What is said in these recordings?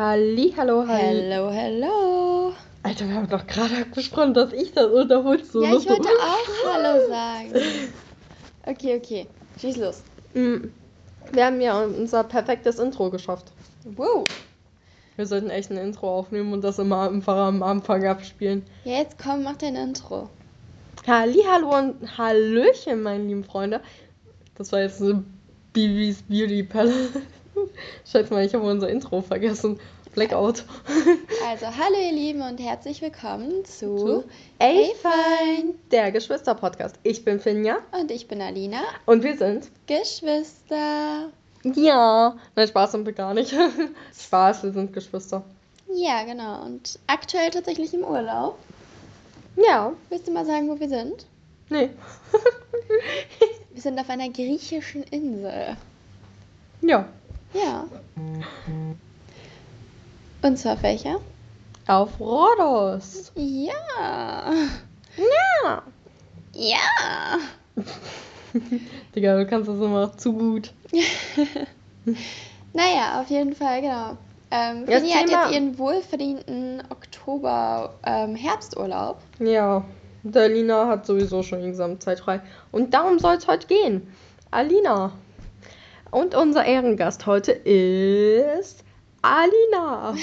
Halli, hallo, halli. Hello, hello. Alter, wir haben doch gerade besprochen, dass ich das unterholst. So Ja, ich so. wollte auch Hallo sagen. Okay, okay. Schieß los. Mm. Wir haben ja unser perfektes Intro geschafft. Wow. Wir sollten echt ein Intro aufnehmen und das immer einfach am Anfang abspielen. Ja, jetzt komm, mach dein Intro. Halli, hallo und Hallöchen, meine lieben Freunde. Das war jetzt eine Bibis Beauty Palace. Scheiße mal, ich habe unser Intro vergessen. Blackout. Also, hallo ihr Lieben und herzlich willkommen zu Zu Ey Fein. Der Geschwister-Podcast. Ich bin Finja Und ich bin Alina. und wir sind. Geschwister. Ja. Nein, Spaß sind wir gar nicht. Spaß, wir sind Geschwister. Ja, genau. Und aktuell tatsächlich im Urlaub. Ja. Willst du mal sagen, wo wir sind? Nee. Wir sind auf einer griechischen Insel. ja. Ja. Und zwar auf welcher? Auf Rhodos. Ja. Ja. Ja. Digga, du kannst das immer zu gut. Naja, auf jeden Fall, genau. Ähm, Finny hat jetzt ihren wohlverdienten Oktober-Herbsturlaub. Ja. Der Alina hat sowieso schon Examenzeit frei. Und darum soll es heute gehen. Alina. Und unser Ehrengast heute ist Alina.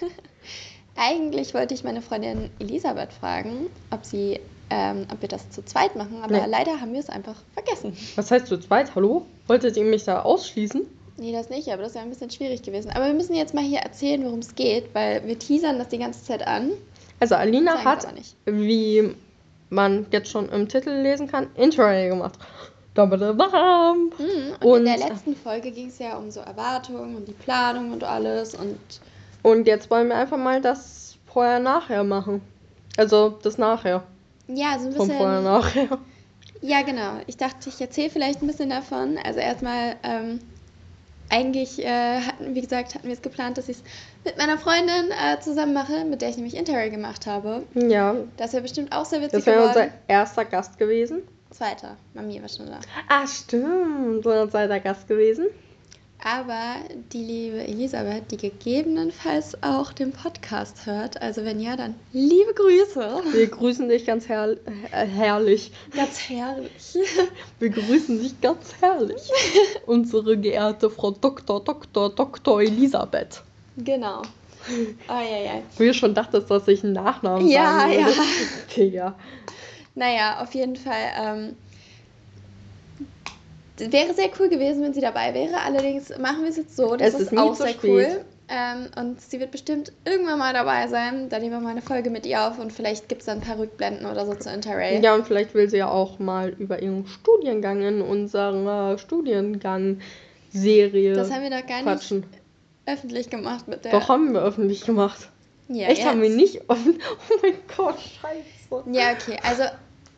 Eigentlich wollte ich meine Freundin Elisabeth fragen, ob sie, ähm, ob wir das zu zweit machen, aber Nee. leider haben wir es einfach vergessen. Was heißt zu zweit? Hallo? Wolltet ihr mich da ausschließen? Nee, das nicht, aber das wäre ein bisschen schwierig gewesen. Aber wir müssen jetzt mal hier erzählen, worum es geht, weil wir teasern das die ganze Zeit an. Also Alina hat, wie man jetzt schon im Titel lesen kann, Intro gemacht. Dabadabam. Mhm, und, Und- in der letzten Folge ging es ja um so Erwartungen und die Planung und alles und Und jetzt wollen wir einfach mal das vorher-nachher machen. Also das nachher. ja, so ein Vom bisschen. vorher-nachher. Ja, genau. Ich dachte, ich erzähle vielleicht ein bisschen davon. Also erstmal, ähm, eigentlich äh, hatten, wie gesagt, hatten wir es geplant, dass ich es mit meiner Freundin äh, zusammen mache, mit der ich nämlich Interrail gemacht habe. Ja, Das wäre bestimmt auch sehr witzig das wäre unser erster Gast gewesen. Zweiter. Mami war schon da. Ah, stimmt. Unser zweiter Gast gewesen. Aber die liebe Elisabeth, die gegebenenfalls auch den Podcast hört, also wenn ja, dann liebe Grüße. Wir grüßen dich ganz herr äh, herrlich. Ganz herrlich. Wir grüßen dich ganz herrlich. Unsere geehrte Frau Dr. Dr. Dr. Elisabeth. Genau. Oh, ja, ja. Wie du schon dachtest, dass ich einen Nachnamen Ja, sagen würde. ja. Digga. Naja, auf jeden Fall. Ähm, das wäre sehr cool gewesen, wenn sie dabei wäre. Allerdings machen wir es jetzt so. Das Es ist, ist auch zu sehr spät. cool. Ähm, und sie wird bestimmt irgendwann mal dabei sein. Da nehmen wir mal eine Folge mit ihr auf und vielleicht gibt es dann ein paar Rückblenden oder so zu Interrail. Ja, und vielleicht will sie ja auch mal über ihren Studiengang in unserer Studiengang-Serie Das haben wir doch gar nicht quatschen. öffentlich gemacht mit der. Doch, haben wir öffentlich gemacht. ja, Echt, haben wir jetzt. nicht offen. Oh mein Gott, scheiße. Ja, okay. Also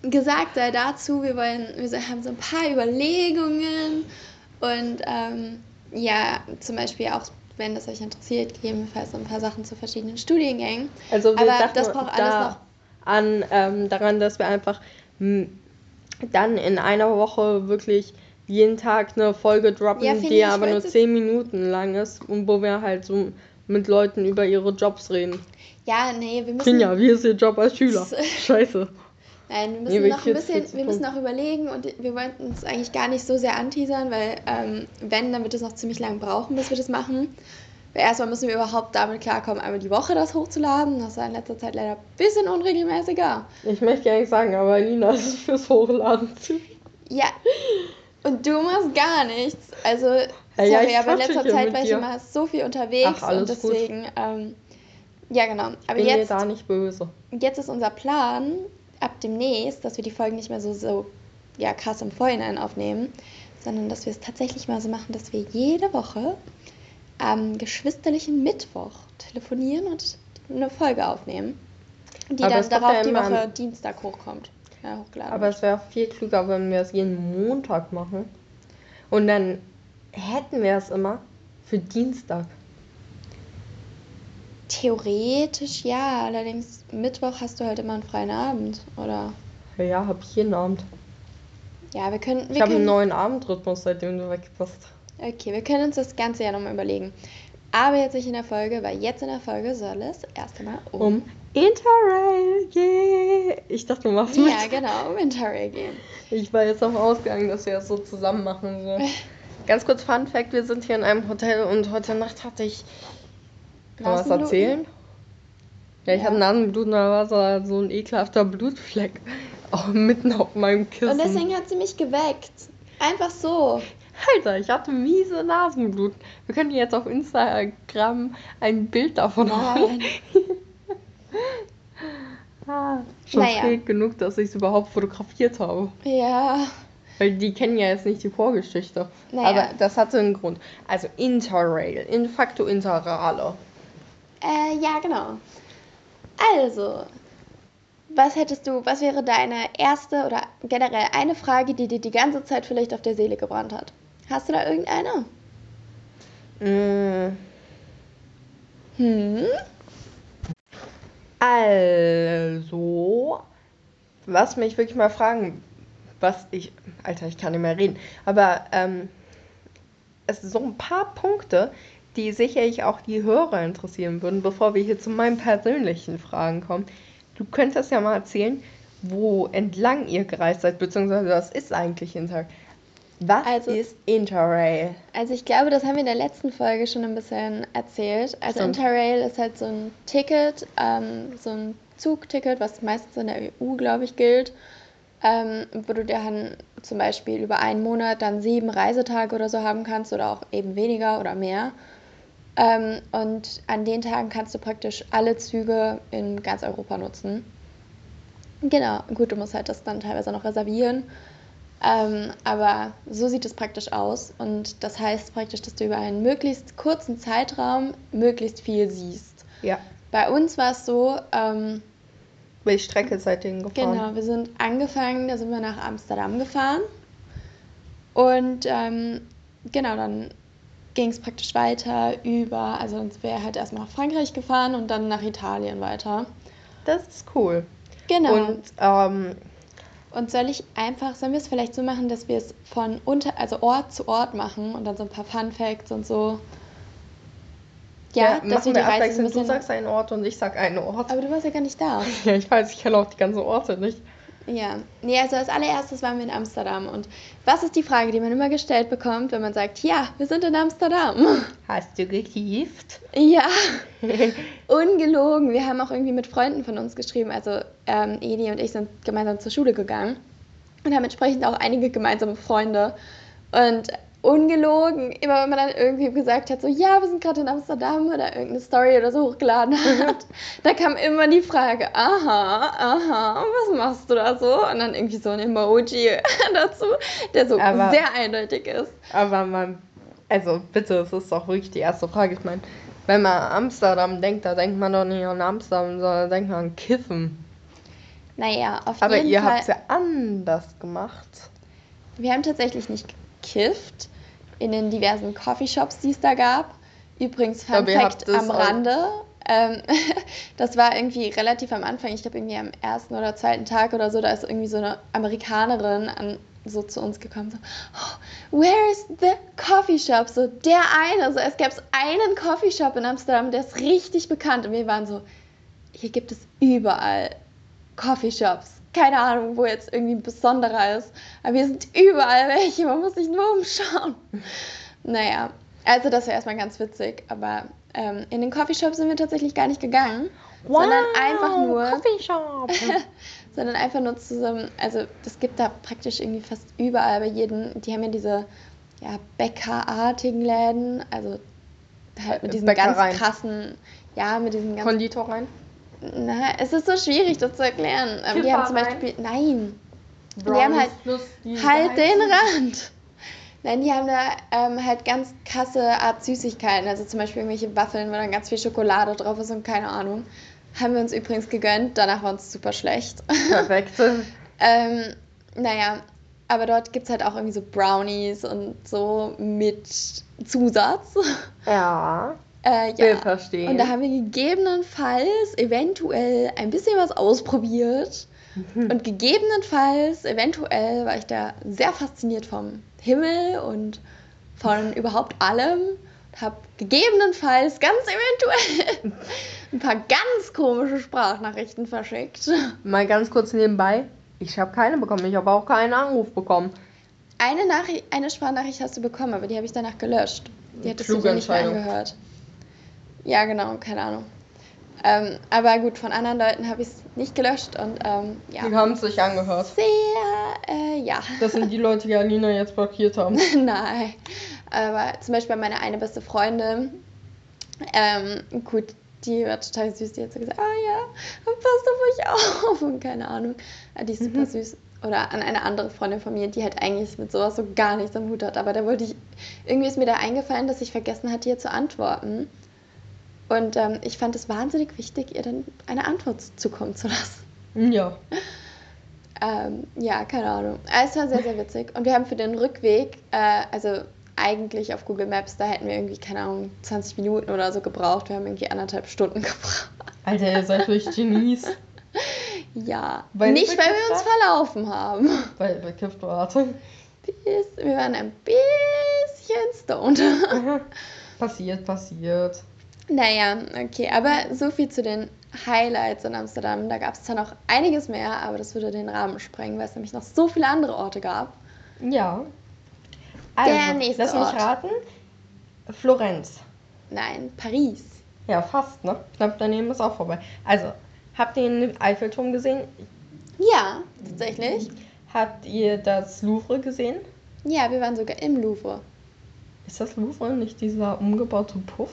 gesagt sei dazu, wir wollen, wir so- haben so ein paar Überlegungen und ähm, ja, zum Beispiel auch, wenn das euch interessiert, gegebenenfalls so ein paar Sachen zu verschiedenen Studiengängen. Also wir Aber das braucht alles da noch- an ähm, daran, dass wir einfach m, dann in einer Woche wirklich jeden Tag eine Folge droppen, Ja, die aber nur wollte- 10 Minuten lang ist und wo wir halt so mit Leuten über ihre Jobs reden. Ja, nee, wir müssen. Finja, wie ist ihr Job als Schüler? Scheiße. Nein, wir Nee, müssen wirklich noch ein bisschen, wir müssen noch überlegen und wir wollten uns eigentlich gar nicht so sehr anteasern, weil ähm, wenn, dann wird es noch ziemlich lang brauchen, bis wir das machen. Weil erstmal müssen wir überhaupt damit klarkommen, einmal die Woche das hochzuladen. Das war in letzter Zeit leider ein bisschen unregelmäßiger. Ich möchte gar nicht sagen, aber Lina ist fürs Hochladen zu. Ja. Und du machst gar nichts. Also, sorry, ja, ich aber in letzter Zeit war ich immer so viel unterwegs Ach, und deswegen, ähm, ja genau. Aber Bin jetzt, da nicht böse. jetzt ist unser Plan, ab demnächst, dass wir die Folgen nicht mehr so, so ja, krass im Vorhinein aufnehmen, sondern dass wir es tatsächlich mal so machen, dass wir jede Woche am geschwisterlichen Mittwoch telefonieren und eine Folge aufnehmen, die Aber dann darauf ja die Woche Dienstag hochkommt. Ja, hochgeladen Aber es wäre viel klüger, wenn wir es jeden Montag machen. Und dann hätten wir es immer für Dienstag. Theoretisch ja, allerdings Mittwoch hast du halt immer einen freien Abend, oder? Ja, hab ich jeden Abend. Ja, wir können. Wir Ich habe einen neuen Abendrhythmus, seitdem du weg bist. okay, wir können uns das Ganze ja nochmal überlegen. Aber jetzt nicht in der Folge, weil jetzt in der Folge soll es erst einmal um, Um Interrail, yeah. Ich dachte, du machst mit. ja, genau, Interrail gehen. Ich war jetzt davon ausgegangen, dass wir das so zusammen machen. So. Ganz kurz Fun Fact, wir sind hier in einem Hotel und heute Nacht hatte ich... Kann man was erzählen? Ja, ich Ja. hatte Nasenbluten, da war so, so ein ekelhafter Blutfleck auch mitten auf meinem Kissen. Und deswegen hat sie mich geweckt. Einfach so. Alter, ich hatte miese Nasenbluten. Wir können jetzt auf Instagram ein Bild davon machen. Ah, schon Naja. spät genug, dass ich es überhaupt fotografiert habe. Ja. Weil die kennen ja jetzt nicht die Vorgeschichte. Naja. Aber das hatte einen Grund. Also Interrail, in facto Interrale. Äh, ja, genau. Also, was hättest du, was wäre deine erste oder generell eine Frage, die dir die ganze Zeit vielleicht auf der Seele gebrannt hat? Hast du da irgendeine? Mm, Hm? Also, was mich wirklich mal fragen, was ich, Alter, ich kann nicht mehr reden, aber ähm, es sind so ein paar Punkte, die sicherlich auch die Hörer interessieren würden, bevor wir hier zu meinen persönlichen Fragen kommen. Du könntest ja mal erzählen, wo entlang ihr gereist seid, beziehungsweise was ist eigentlich Interrail? Was Also- ist Interrail? Also ich glaube, das haben wir in der letzten Folge schon ein bisschen erzählt. Also Stimmt. Interrail ist halt so ein Ticket, ähm, so ein Zugticket, was meistens in der EU, glaube ich, gilt, ähm, wo du dann zum Beispiel über einen Monat dann sieben Reisetage oder so haben kannst oder auch eben weniger oder mehr. Ähm, und an den Tagen kannst du praktisch alle Züge in ganz Europa nutzen. Genau, gut, du musst halt das dann teilweise noch reservieren. Ähm, aber so sieht es praktisch aus. Und das heißt praktisch, dass du über einen möglichst kurzen Zeitraum möglichst viel siehst. Ja. Bei uns war es so, ähm, Welche Strecke seid ihr gefahren? genau, wir sind angefangen, da sind wir nach Amsterdam gefahren. Und ähm, genau, dann ging es praktisch weiter über, also uns wäre halt erstmal nach Frankreich gefahren und dann nach Italien weiter. Das ist cool. Genau. Und ähm, Und soll ich einfach, sollen wir es vielleicht so machen, dass wir es von unter, also Ort zu Ort machen und dann so ein paar Fun Facts und so. Ja, dass wir die Reise ein abwechselnd. Du bisschen. sagst einen Ort und ich sag einen Ort. Aber du warst ja gar nicht da. Ja, ich weiß, ich kenne auch die ganzen Orte nicht. Ja. Nee, also als allererstes waren wir in Amsterdam. Und was ist die Frage, die man immer gestellt bekommt, wenn man sagt, ja, wir sind in Amsterdam? Hast du gekieft? Ja, ungelogen. Wir haben auch irgendwie mit Freunden von uns geschrieben. Also ähm, Edi und ich sind gemeinsam zur Schule gegangen und haben entsprechend auch einige gemeinsame Freunde. Und ungelogen, immer wenn man dann irgendwie gesagt hat, so ja, wir sind gerade in Amsterdam oder irgendeine Story oder so hochgeladen hat, da kam immer die Frage, aha, aha, was machst du da so? Und dann irgendwie so ein Emoji dazu, der so Aber- sehr eindeutig ist. Aber man, also bitte, es ist doch wirklich die erste Frage. Ich meine, wenn man an Amsterdam denkt, da denkt man doch nicht an Amsterdam, sondern denkt man an Kiffen. Naja, auf Aber jeden ihr Fall. habt es ja anders gemacht. Wir haben tatsächlich nicht gekifft in den diversen Coffeeshops, die es da gab. Übrigens, Fun Aber ihr Fact am Rande. Ähm, das war irgendwie relativ am Anfang, ich glaube irgendwie am ersten oder zweiten Tag oder so, da ist irgendwie so eine Amerikanerin an, so zu uns gekommen, so, oh, where is the coffee shop? So, der eine, so, es gab einen Coffeeshop in Amsterdam, der ist richtig bekannt und wir waren so, hier gibt es überall Coffeeshops. Keine Ahnung, wo jetzt irgendwie ein besonderer ist. Aber hier sind überall welche. Man muss sich nur umschauen. Naja, also das war erstmal ganz witzig. Aber ähm, in den Coffeeshops sind wir tatsächlich gar nicht gegangen. sondern einfach nur, Coffeeshop. sondern einfach nur zusammen, also das gibt da praktisch irgendwie fast überall bei jedem, die haben ja diese ja, Bäckerartigen Läden, also halt mit diesen Bäckereien. ganz krassen, ja, mit diesen ganz Konditor rein. Na, es ist so schwierig, das zu erklären. Ähm, die haben zum Beispiel. Nein. Die haben halt- die Halt den. Rand! Nein, die haben da ähm, halt ganz krasse Art Süßigkeiten. Also zum Beispiel irgendwelche Waffeln, wo dann ganz viel Schokolade drauf ist und keine Ahnung. Haben wir uns übrigens gegönnt. Danach war uns super schlecht. Perfekt. ähm, naja, aber dort gibt es halt auch irgendwie so Brownies und so mit Zusatz. Ja, äh, ja. verstehen. Und da haben wir gegebenenfalls eventuell ein bisschen was ausprobiert. Und gegebenenfalls, eventuell, war ich da sehr fasziniert vom Himmel und von überhaupt allem. habe gegebenenfalls, ganz eventuell, ein paar ganz komische Sprachnachrichten verschickt. Mal ganz kurz nebenbei. Ich habe keine bekommen. Ich habe auch keinen Anruf bekommen. Eine, Nachricht, eine Sprachnachricht hast du bekommen, aber die habe ich danach gelöscht. Die hättest du Kluge dir nicht mehr angehört. Ja, genau, keine Ahnung. Ähm, aber gut, von anderen Leuten habe ich es nicht gelöscht und ähm, ja. Die haben es sich angehört. Sehr, äh, ja. Das sind die Leute, die Alina jetzt blockiert haben. Nein. Aber zum Beispiel meine eine beste Freundin, ähm, gut, die war total süß, die hat so gesagt, ah ja, passt auf euch auf und keine Ahnung. Äh, Die ist super Mhm. süß. Oder an eine andere Freundin von mir, die halt eigentlich mit sowas so gar nichts am Hut hat. Aber da wollte ich, irgendwie ist mir da eingefallen, dass ich vergessen hatte, ihr zu antworten. Und ähm, ich fand es wahnsinnig wichtig, ihr dann eine Antwort zukommen zu lassen. Ja. Ähm, ja, keine Ahnung. Äh, Es war sehr, sehr witzig. Und wir haben für den Rückweg, äh, also eigentlich auf Google Maps, da hätten wir irgendwie, keine Ahnung, 20 Minuten oder so gebraucht. Wir haben irgendwie anderthalb Stunden gebraucht. Alter, ihr seid wirklich Genies. Ja, Weil nicht weil wir uns verlaufen haben. Weil wart. Bis, wir waren ein bisschen stoned. passiert, passiert. Naja, okay, aber so viel zu den Highlights in Amsterdam. Da gab es zwar noch einiges mehr, aber das würde den Rahmen sprengen, weil es nämlich noch so viele andere Orte gab. Ja. Also, Der nächste lass mich Ort. raten. Florenz. Nein, Paris. Ja, fast, ne? Knapp daneben ist auch vorbei. Also, habt ihr den Eiffelturm gesehen? Ja, tatsächlich. Habt ihr das Louvre gesehen? Ja, wir waren sogar im Louvre. Ist das Louvre nicht dieser umgebaute Puff?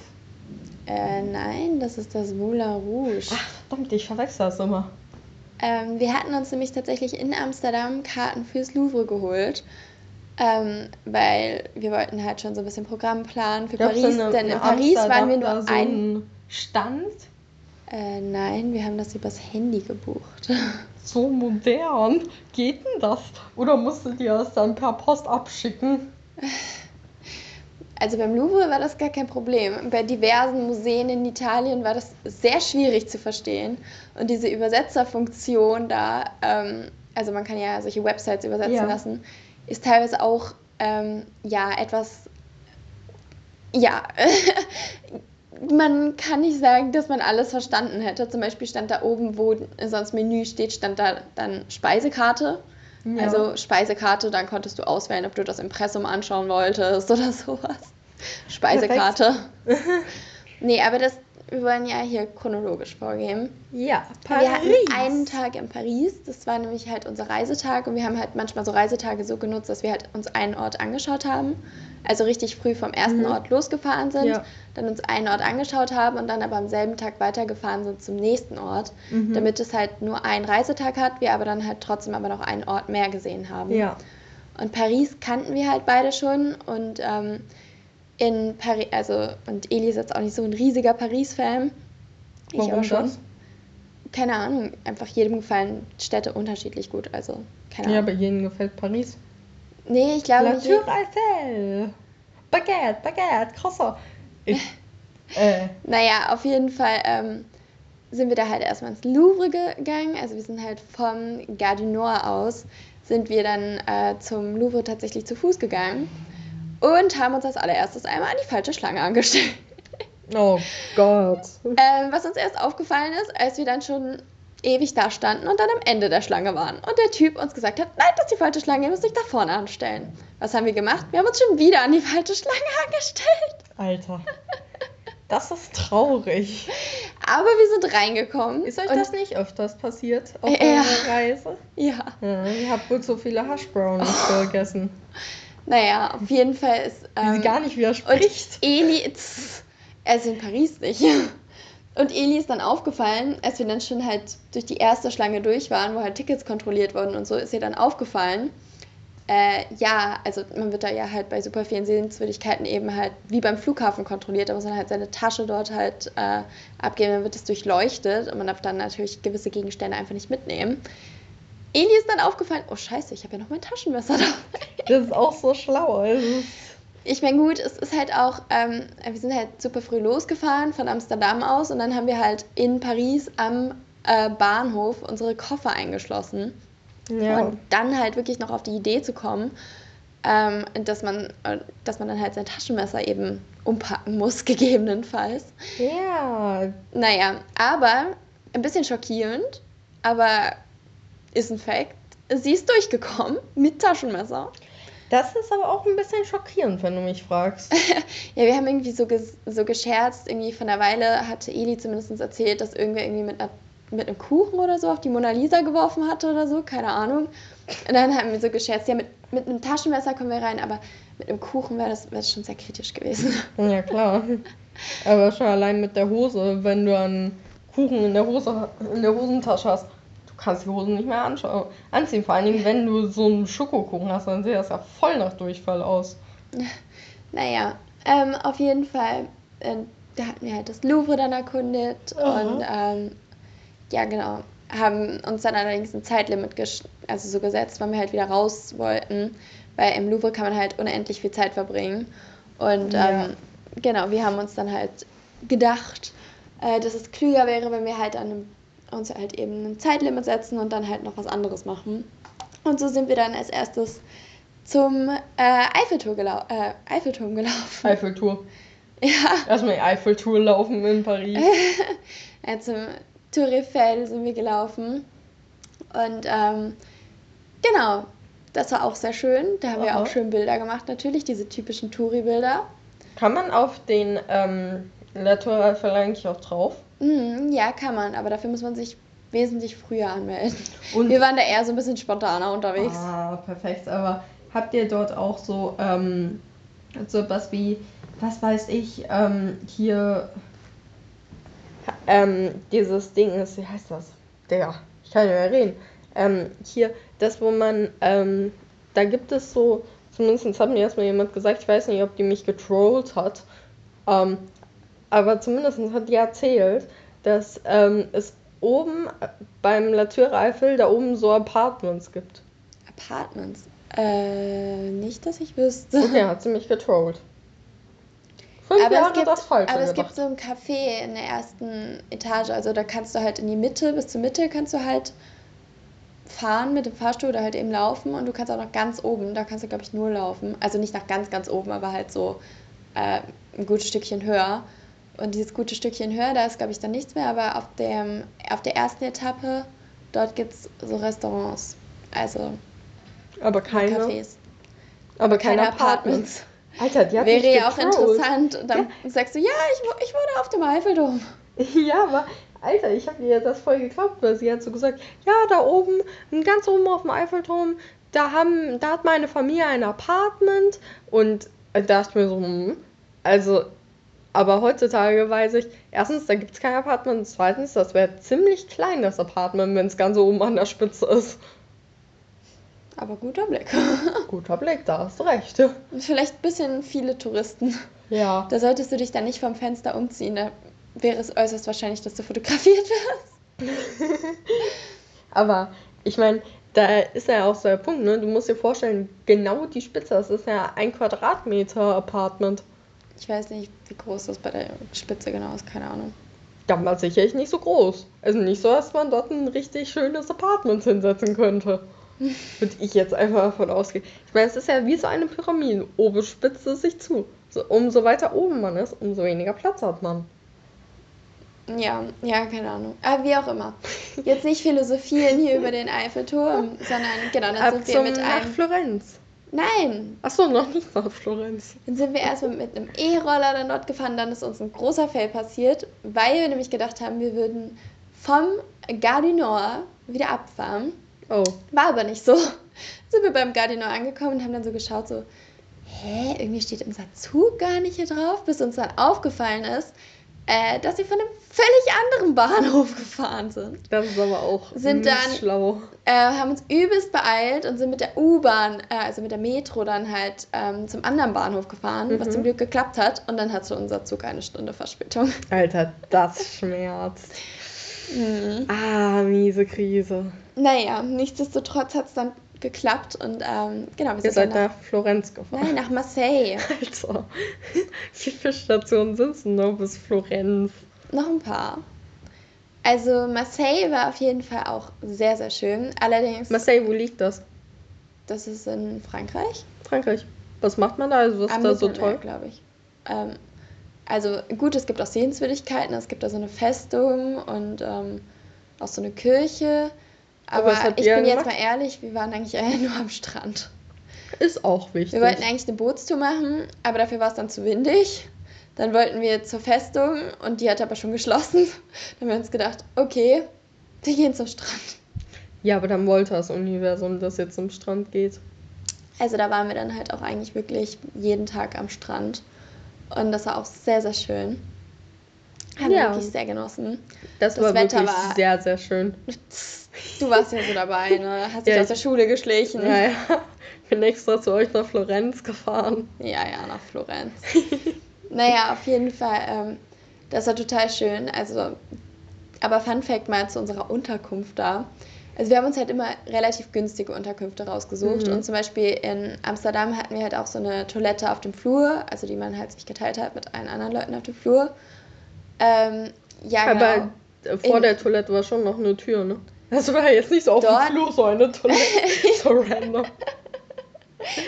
Äh, nein, das ist das Moulin Rouge. Ach, verdammt, ich verwechsel das immer. Ähm, wir hatten uns nämlich tatsächlich in Amsterdam Karten fürs Louvre geholt. Ähm, weil wir wollten halt schon so ein bisschen Programm planen für Paris, in- denn in Paris waren wir Amsterdam nur so ein. Stand? Äh, nein, wir haben das übers Handy gebucht. So modern. Geht denn das? Oder musstet ihr es dann per Post abschicken? Also beim Louvre war das gar kein Problem. Bei diversen Museen in Italien war das sehr schwierig zu verstehen. Und diese Übersetzerfunktion da, ähm, also man kann ja solche Websites übersetzen Ja. lassen, ist teilweise auch ähm, ja etwas, ja, man kann nicht sagen, dass man alles verstanden hätte. Zum Beispiel stand da oben, wo sonst Menü steht, stand da dann Speisekarte. Ja. Also Speisekarte, dann konntest du auswählen, ob du das Impressum anschauen wolltest oder sowas. Speisekarte. nee, aber das, wir wollen ja hier chronologisch vorgehen. Ja, Wir hatten einen Tag in Paris, das war nämlich halt unser Reisetag und wir haben halt manchmal so Reisetage so genutzt, dass wir halt uns einen Ort angeschaut haben. Also richtig früh vom ersten Mhm. Ort losgefahren sind, Ja. dann uns einen Ort angeschaut haben und dann aber am selben Tag weitergefahren sind zum nächsten Ort, Mhm. damit es halt nur einen Reisetag hat, wir aber dann halt trotzdem aber noch einen Ort mehr gesehen haben. Ja. Und Paris kannten wir halt beide schon und ähm, in Paris, also und Eli ist jetzt auch nicht so ein riesiger Paris-Fan. Ich aber schon. das? Keine Ahnung, einfach jedem gefallen Städte unterschiedlich gut, also keine Ja, Ahnung. bei jedem gefällt Paris. nee, ich glaube La nicht. Tour Eiffel. Baguette, Baguette, krasser. Ich, äh, Naja, auf jeden Fall ähm, sind wir da halt erstmal ins Louvre gegangen. Also wir sind halt vom Gare du Nord aus, sind wir dann äh, zum Louvre tatsächlich zu Fuß gegangen und haben uns als allererstes einmal an die falsche Schlange angestellt. oh Gott. Ähm, was uns erst aufgefallen ist, als wir dann schon ewig da standen und dann am Ende der Schlange waren. Und der Typ uns gesagt hat, nein, das ist die falsche Schlange, ihr müsst euch da vorne anstellen. Was haben wir gemacht? Wir haben uns schon wieder an die falsche Schlange angestellt. Alter. Das ist traurig. Aber wir sind reingekommen. Ist euch das nicht öfters passiert auf Ja. eurer Reise? Ja. Ja, ihr habt wohl so viele Hashbrownies gegessen. Naja, auf jeden Fall ist. Die sie ähm, gar nicht Und widerspricht. Eli, tss, also in Paris nicht. Und Eli ist dann aufgefallen, als wir dann schon halt durch die erste Schlange durch waren, wo halt Tickets kontrolliert wurden und so, ist ihr dann aufgefallen, äh, ja, also man wird da ja halt bei super vielen Sehenswürdigkeiten eben halt wie beim Flughafen kontrolliert, da muss man halt seine Tasche dort halt äh, abgeben, dann wird es durchleuchtet und man darf dann natürlich gewisse Gegenstände einfach nicht mitnehmen. Eli ist dann aufgefallen, oh scheiße, ich habe ja noch mein Taschenmesser da. Das ist auch so schlau. Also, Ich meine, gut, es ist halt auch, ähm, wir sind halt super früh losgefahren von Amsterdam aus und dann haben wir halt in Paris am äh, Bahnhof unsere Koffer eingeschlossen. ja. Und dann halt wirklich noch auf die Idee zu kommen, ähm, dass, man, äh, dass man dann halt sein Taschenmesser eben umpacken muss, gegebenenfalls. Ja. Naja, aber ein bisschen schockierend, aber ist ein Fact. Sie ist durchgekommen mit Taschenmesser. Das ist aber auch ein bisschen schockierend, wenn du mich fragst. ja, wir haben irgendwie so, ges so gescherzt, irgendwie von einer Weile hatte Eli zumindest erzählt, dass irgendwer irgendwie mit, einer, mit einem Kuchen oder so auf die Mona Lisa geworfen hatte oder so, keine Ahnung. Und dann haben wir so gescherzt, ja, mit, mit einem Taschenmesser kommen wir rein, aber mit einem Kuchen wäre das, wär das schon sehr kritisch gewesen. Ja, klar. Aber schon allein mit der Hose, wenn du einen Kuchen in der, Hose, in der Hosentasche hast, kannst die Hosen nicht mehr anziehen. Vor allen Dingen, wenn du so einen Schokokuchen hast, dann sieht das ja voll nach Durchfall aus. Naja, ähm, auf jeden Fall, äh, da hatten wir halt das Louvre dann erkundet mhm. und ähm, ja, genau. Haben uns dann allerdings ein Zeitlimit also so gesetzt, weil wir halt wieder raus wollten, weil im Louvre kann man halt unendlich viel Zeit verbringen. Und ja. ähm, genau, wir haben uns dann halt gedacht, äh, dass es klüger wäre, wenn wir halt an einem uns halt eben ein Zeitlimit setzen und dann halt noch was anderes machen. Und so sind wir dann als erstes zum äh, Eiffeltour gelau äh, Eiffelturm gelaufen. Eiffeltour. Ja. Erstmal die Eiffeltour laufen in Paris. ja, zum Tour Eiffel sind wir gelaufen. Und ähm, genau, das war auch sehr schön. Da haben Aha. wir auch schön Bilder gemacht, natürlich, diese typischen Touri-Bilder. Kann man auf den ähm, La Tour Eiffel eigentlich auch drauf? Mhm, ja, kann man, aber dafür muss man sich wesentlich früher anmelden. Und wir waren da eher so ein bisschen spontaner unterwegs. Ah, perfekt. Aber habt ihr dort auch so, ähm, so was wie, was weiß ich, ähm, hier, ähm, dieses Ding ist, wie heißt das? Digga, ich kann nicht mehr reden. Ähm, hier, das, wo man, ähm, da gibt es so, zumindest hat mir erstmal jemand gesagt, ich weiß nicht, ob die mich getrollt hat, ähm, aber zumindest hat die erzählt, dass ähm, es oben beim La Tour Eiffel da oben so Apartments gibt. Apartments? Äh, nicht, dass ich wüsste. Okay, hat sie mich getrollt. Fünf aber Jahre es gibt, das falsch Aber es gibt so ein Café in der ersten Etage, also da kannst du halt in die Mitte, bis zur Mitte kannst du halt fahren mit dem Fahrstuhl oder halt eben laufen und du kannst auch noch ganz oben, da kannst du glaube ich nur laufen. Also nicht nach ganz, ganz oben, aber halt so äh, ein gutes Stückchen höher. Und dieses gute Stückchen höher, da ist, glaube ich, dann nichts mehr, aber auf, dem, auf der ersten Etappe, dort gibt es so Restaurants. Also aber keine Cafés. Aber keine, keine Apartments. Apartments. Alter, die hat Wäre ja auch interessant. Und dann ja. sagst du, ja, ich, ich wohne auf dem Eiffelturm. Ja, aber Alter, ich habe ihr das voll geglaubt, weil sie hat so gesagt, ja, da oben, ganz oben auf dem Eiffelturm, da, haben, da hat meine Familie ein Apartment und da dachte ich mir so, hm, also aber heutzutage weiß ich, erstens, da gibt es kein Apartment, zweitens, das wäre ziemlich klein, das Apartment, wenn es ganz oben an der Spitze ist. Aber guter Blick. guter Blick, da hast du recht. Vielleicht ein bisschen viele Touristen. Ja. Da solltest du dich dann nicht vom Fenster umziehen, da wäre es äußerst wahrscheinlich, dass du fotografiert wirst. Aber ich meine, da ist ja auch so der Punkt, ne? Du musst dir vorstellen, genau die Spitze, das ist ja ein Quadratmeter Apartment. Ich weiß nicht, wie groß das bei der Spitze genau ist, keine Ahnung. Ja, war sicherlich nicht so groß. Also nicht so, dass man dort ein richtig schönes Apartment hinsetzen könnte. Würde ich jetzt einfach davon ausgehen. Ich meine, es ist ja wie so eine Pyramide. Oben spitzt es sich zu. So, umso weiter oben man ist, umso weniger Platz hat man. Ja, ja, keine Ahnung. Aber wie auch immer. Jetzt nicht philosophieren hier über den Eiffelturm, sondern genau, dann Ab sind wir mit einem. Nach Florenz. Nein. Achso, noch nicht nach Florenz. Dann sind wir erstmal mit einem E-Roller dann dort gefahren, dann ist uns ein großer Fail passiert, weil wir nämlich gedacht haben, wir würden vom Gare wieder abfahren. Oh. War aber nicht so. Sind wir beim Gare angekommen und haben dann so geschaut, so, hä, irgendwie steht unser Zug gar nicht hier drauf, bis uns dann aufgefallen ist, äh, dass sie von einem völlig anderen Bahnhof gefahren sind. Das ist aber auch sind dann, schlau. Äh, haben uns übelst beeilt und sind mit der U-Bahn, äh, also mit der Metro dann halt ähm, zum anderen Bahnhof gefahren, mhm. was zum Glück geklappt hat. Und dann hatte unser Zug eine Stunde Verspätung. Alter, das schmerzt. Mhm. Ah, miese Krise. Naja, nichtsdestotrotz hat es dann geklappt und ähm, genau. Wir Ihr seid nach, nach, Florenz gefahren? Nein, nach Marseille. Alter, wie viele Stationen sind es noch bis Florenz? Noch ein paar. Also Marseille war auf jeden Fall auch sehr, sehr schön. Allerdings. Marseille, wo liegt das? Das ist in Frankreich. Frankreich. Was macht man da? Also was Am ist da so toll? glaube ich. Ähm, also gut, es gibt auch Sehenswürdigkeiten, es gibt da so eine Festung und ähm, auch so eine Kirche. Aber ich bin jetzt mal ehrlich, wir waren eigentlich eher nur am Strand. Ist auch wichtig. Wir wollten eigentlich eine Bootstour machen, aber dafür war es dann zu windig. Dann wollten wir zur Festung und die hat aber schon geschlossen. Dann haben wir uns gedacht, okay, wir gehen zum Strand. ja, aber dann wollte das Universum, dass ihr zum Strand geht. Also da waren wir dann halt auch eigentlich wirklich jeden Tag am Strand. Und das war auch sehr, sehr schön. Haben Ja. wir wirklich sehr genossen. Das, Das war Wetter wirklich war- sehr, sehr schön. Du warst ja so dabei, ne? Hast dich Ja, aus der Schule geschlichen. Ja, ja. Bin extra zu euch nach Florenz gefahren. Ja, ja, nach Florenz. naja, auf jeden Fall, ähm, das war total schön. Also, aber Fun Fact mal zu unserer Unterkunft da. Also wir haben uns halt immer relativ günstige Unterkünfte rausgesucht Mhm. und zum Beispiel in Amsterdam hatten wir halt auch so eine Toilette auf dem Flur, also die man halt sich geteilt hat mit allen anderen Leuten auf dem Flur. Ähm, ja, genau. Aber äh, vor In- der Toilette war schon noch eine Tür, ne? Das war jetzt nicht so auf Dort- dem Flur so eine Toilette. so random.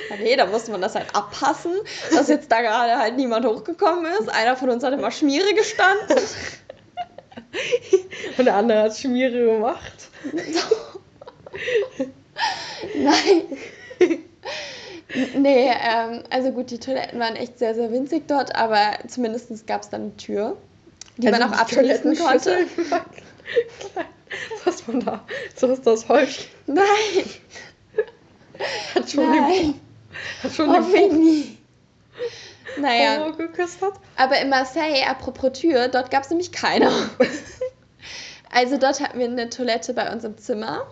Ja, nee, da musste man das halt abpassen, dass jetzt da gerade halt niemand hochgekommen ist. Einer von uns hat immer Schmiere gestanden. Und der andere hat Schmiere gemacht. Nein. nee, ähm, also gut, die Toiletten waren echt sehr, sehr winzig dort, aber zumindest gab es dann eine Tür, die man auch Also abschließen konnte. Was man da, so ist das Häufchen. Nein, Hat schon nein, den, hat schon jeden den nie. Naja, Poro geküsst hat. aber in Marseille, apropos Tür, dort gab es nämlich keine. Also dort hatten wir eine Toilette bei uns im Zimmer.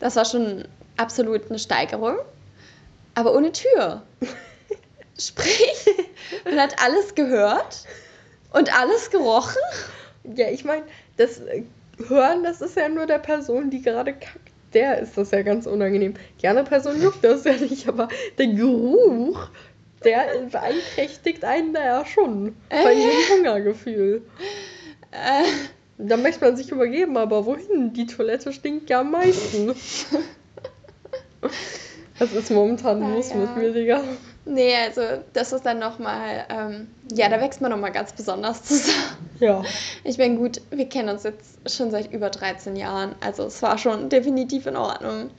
Das war schon absolut eine Steigerung. Aber ohne Tür. Sprich, man hat alles gehört und alles gerochen. Ja, ich meine, das äh, Hören, das ist ja nur der Person, die gerade kackt. Der ist das ja ganz unangenehm. Die andere Person juckt das ja nicht, aber der Geruch, der beeinträchtigt einen da ja schon. Bei Äh. ihrem Hungergefühl. Äh, Da möchte man sich übergeben, aber wohin? Die Toilette stinkt ja am meisten. Was ist momentan Na los ja. mit mir, Digga? Nee, also das ist dann nochmal, ähm, ja, da wächst man nochmal ganz besonders zusammen. Ja. Ich meine, gut, wir kennen uns jetzt schon seit über 13 Jahren, also es war schon definitiv in Ordnung.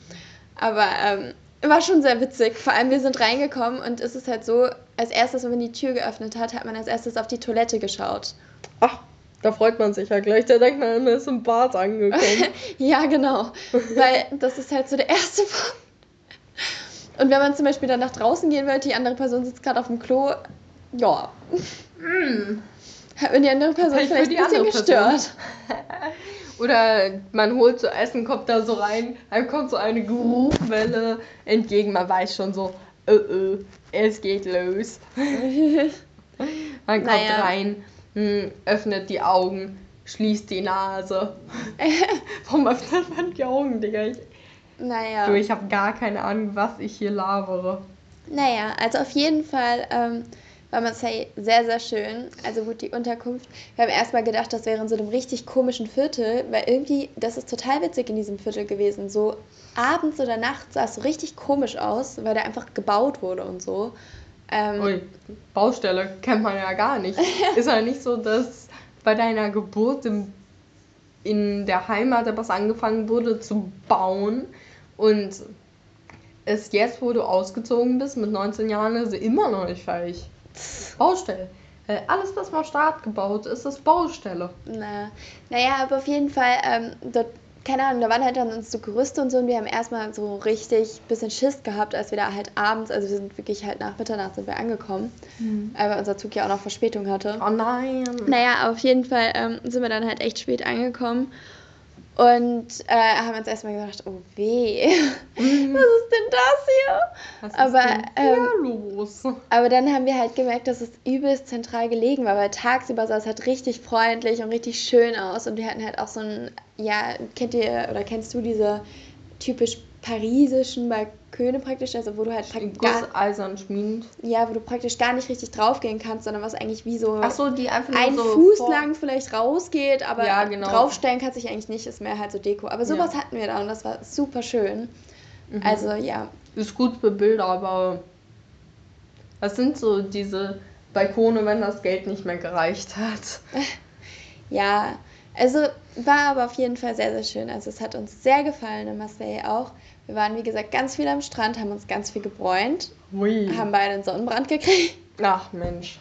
Aber ähm, war schon sehr witzig. Vor allem, wir sind reingekommen und es ist halt so, als erstes, wenn man die Tür geöffnet hat, hat man als erstes auf die Toilette geschaut. Ach, da freut man sich ja gleich. Da denkt man, man ist im Bad angekommen. ja, genau. Weil das ist halt so der erste Punkt. Und wenn man zum Beispiel dann nach draußen gehen will, die andere Person sitzt gerade auf dem Klo, ja, hat mir die andere Person Vielleicht vielleicht die ein bisschen gestört. Oder man holt so Essen, kommt da so rein, einem kommt so eine Geruchwelle entgegen. Man weiß schon so, äh, äh, es geht los. Man kommt Naja. rein, hm, öffnet die Augen, schließt die Nase. Warum öffnet man die Augen, Digga? Ich, naja. du, ich habe gar keine Ahnung, was ich hier labere. Naja, also auf jeden Fall ähm, war Marseille sehr, sehr schön. Also gut, die Unterkunft. Wir haben erstmal gedacht, das wäre in so einem richtig komischen Viertel, weil irgendwie, das ist total witzig in diesem Viertel gewesen. So abends oder nachts sah es so richtig komisch aus, weil der einfach gebaut wurde und so. Ähm, Ui, Baustelle kennt man ja gar nicht. Ist ja nicht so, dass bei deiner Geburt im, in der Heimat etwas angefangen wurde zu bauen und es jetzt, wo du ausgezogen bist, mit 19 Jahren, ist immer noch nicht fertig. Baustelle. Alles, was mal Start gebaut ist, ist Baustelle. Na, naja, aber auf jeden Fall, ähm, dort, keine Ahnung, da waren halt dann uns so Gerüste und so und wir haben erstmal so richtig bisschen Schiss gehabt, als wir da halt abends, also wir sind wirklich halt nach Mitternacht sind wir angekommen, äh, weil unser Zug ja auch noch Verspätung hatte. Oh nein. Naja, auf jeden Fall ähm, sind wir dann halt echt spät angekommen und äh, haben uns erstmal gedacht, oh weh, was ist denn das hier? Was ist aber, denn hier ähm, los? Aber dann haben wir halt gemerkt, dass es übelst zentral gelegen war, weil tagsüber sah es halt richtig freundlich und richtig schön aus und wir hatten halt auch so ein, ja, kennt ihr oder kennst du diese typisch parisischen Balköne praktisch, also wo du halt praktisch gar, schmiedend. ja, wo du praktisch gar nicht richtig draufgehen kannst, sondern was eigentlich wie so, Ach so, die einfach ein so Fuß vor- lang vielleicht rausgeht, aber Ja, genau. draufstellen kannst dich eigentlich nicht, ist mehr halt so Deko. Aber sowas Ja. hatten wir da und das war super schön. Mhm. Also ja, Ist gut für Bilder, aber Was sind so diese Balkone, wenn das Geld nicht mehr gereicht hat? Ja, also war aber auf jeden Fall sehr, sehr schön. Also es hat uns sehr gefallen in Marseille auch. Wir waren, wie gesagt, ganz viel am Strand, haben uns ganz viel gebräunt, Ui. haben beide einen Sonnenbrand gekriegt. Ach Mensch.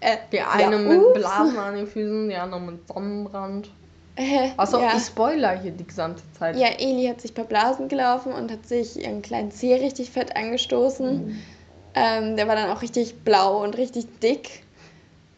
Äh, Die eine ja, mit ups. Blasen an den Füßen, die andere mit Sonnenbrand. Äh, Achso, ja. ich spoiler hier die gesamte Zeit. ja, Eli hat sich per Blasen gelaufen und hat sich ihren kleinen Zeh richtig fett angestoßen. Mhm. Ähm, der war dann auch richtig blau und richtig dick.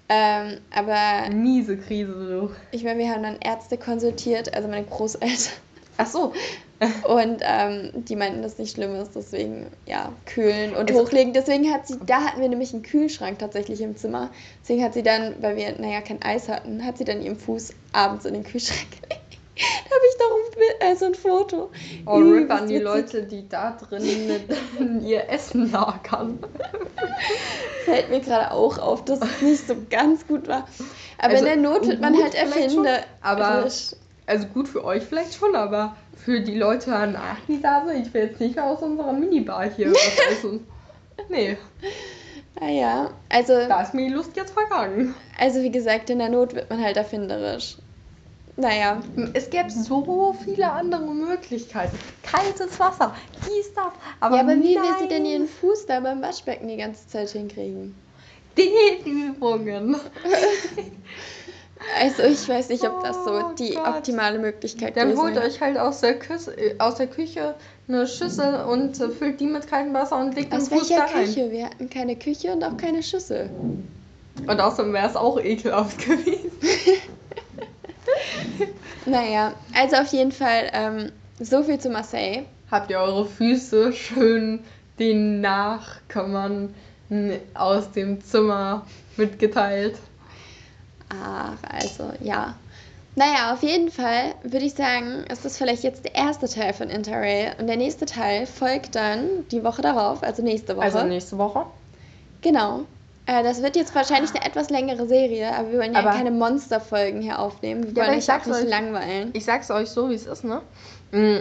Ähm, aber Miese Krise, du. ich meine, wir haben dann Ärzte konsultiert, also meine Großeltern. Achso. Und ähm, die meinten, dass nicht schlimm ist, deswegen, ja, kühlen und Also- hochlegen. Deswegen hat sie, da hatten wir nämlich einen Kühlschrank tatsächlich im Zimmer. Deswegen hat sie dann, weil wir, naja, kein Eis hatten, hat sie dann ihren Fuß abends in den Kühlschrank gelegt. da habe ich noch ein, äh, so ein Foto. Oh, RIP Übelst an die witzig. Leute, die da drin ihr Essen lagern. Fällt mir gerade auch auf, dass es nicht so ganz gut war. Aber Also, in der Not wird man halt erfinder. aber- Also gut für euch vielleicht schon, aber für die Leute danach, die da sind, ich will jetzt nicht aus unserer Minibar hier was essen. Nee, Naja, also, da ist mir die Lust jetzt vergangen. also wie gesagt, in der Not wird man halt erfinderisch. Naja, Es gäbe so viele andere Möglichkeiten. Kaltes Wasser, dies, das. Aber, ja, aber wie will sie denn ihren Fuß da beim Waschbecken die ganze Zeit hinkriegen? Dehnübungen. Also ich weiß nicht, ob das so Oh die Gott. optimale Möglichkeit Dann gewesen holt wäre. euch halt aus der, Küche, äh, aus der Küche eine Schüssel und äh, füllt die mit kaltem Wasser und legt den Aus Fuß welcher da rein. Küche? Wir hatten keine Küche und auch keine Schüssel. Und außerdem wäre es auch ekelhaft gewesen. Naja, also auf jeden Fall ähm, so viel zu Marseille. Habt ihr eure Füße schön den Nachkommern aus dem Zimmer mitgeteilt? Ach, also ja. Naja, auf jeden Fall würde ich sagen, ist das vielleicht jetzt der erste Teil von Interrail und der nächste Teil folgt dann die Woche darauf, also nächste Woche. Also nächste Woche. Genau. Äh, das wird jetzt wahrscheinlich eine etwas längere Serie, aber wir wollen ja Aber- keine Monsterfolgen hier aufnehmen. Wir Ja, wollen euch ich auch sag's nicht euch- langweilen. Ich sag's euch so, wie es ist, ne? Mm,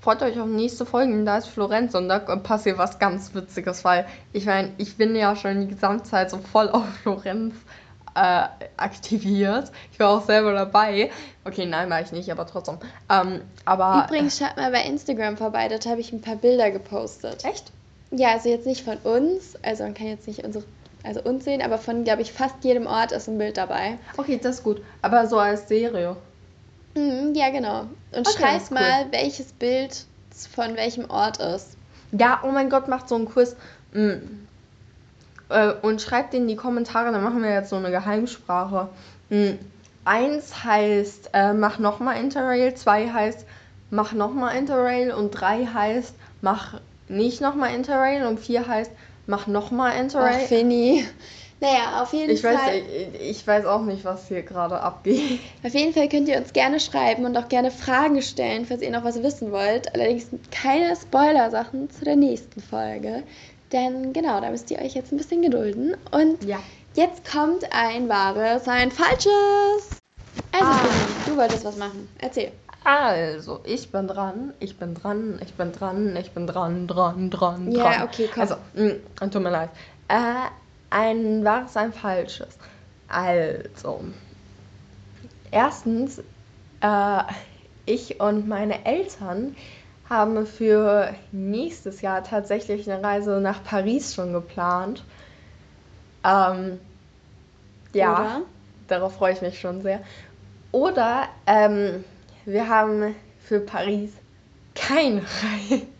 Freut euch auf nächste Folgen, da ist Florenz und da passiert was ganz Witziges, weil ich meine, ich bin ja schon die Gesamtzeit so voll auf Florenz äh, aktiviert. Ich war auch selber dabei. Okay, nein, war ich nicht, aber trotzdem. Ähm, aber. Übrigens, schaut mal bei Instagram vorbei, dort habe ich ein paar Bilder gepostet. Echt? Ja, also jetzt nicht von uns, also man kann jetzt nicht unsere, also uns sehen, aber von, glaube ich, fast jedem Ort ist ein Bild dabei. Okay, das ist gut. Aber so als Serie. Mhm, ja, genau. Und Okay, cool. mal, welches Bild von welchem Ort ist. Ja, oh mein Gott, macht so einen Quiz. Mm. Äh, und schreibt in die Kommentare, dann machen wir jetzt so eine Geheimsprache. Mm. Eins heißt, äh, mach nochmal Interrail, zwei heißt, mach nochmal Interrail und drei heißt, mach nicht nochmal Interrail und vier heißt, mach nochmal Ach, Interrail. Finny. Naja, auf jeden ich, weiß, Fall. ich, ich weiß auch nicht, was hier gerade abgeht. Auf jeden Fall könnt ihr uns gerne schreiben und auch gerne Fragen stellen, falls ihr noch was wissen wollt. Allerdings keine Spoiler-Sachen zu der nächsten Folge. Denn genau, da müsst ihr euch jetzt ein bisschen gedulden. Und Ja. jetzt kommt ein wahres, ein falsches. Also, Ah. Du wolltest was machen. Erzähl. Also, ich bin dran, ich bin dran, ich bin dran, ich bin dran, dran, dran, Ja, dran. okay, komm. Also, mh, tut mir leid. Äh, ein wahres, ein falsches. Also, erstens, äh, ich und meine Eltern haben für nächstes Jahr tatsächlich eine Reise nach Paris schon geplant. Ähm, ja. Oder? Darauf freue ich mich schon sehr. Oder ähm, wir haben für Paris keine das?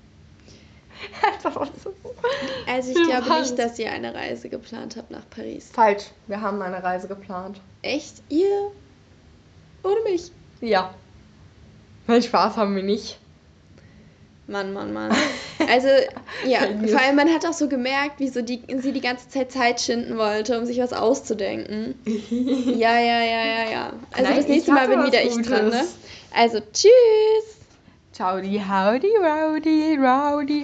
Also, ich glaube was? nicht, dass ihr eine Reise geplant habt nach Paris. Falsch, wir haben eine Reise geplant. Echt? Ihr? Ohne mich? Ja. Nein, Spaß haben wir nicht. Mann, Mann, Mann. Also, ja, Yes. vor allem man hat auch so gemerkt, wieso die, sie die ganze Zeit Zeit schinden wollte, um sich was auszudenken. Ja, ja, ja, ja, ja. Also Nein, das nächste Mal bin wieder ich dran, ne? Also, tschüss! Ciao, die howdy, rowdy, rowdy.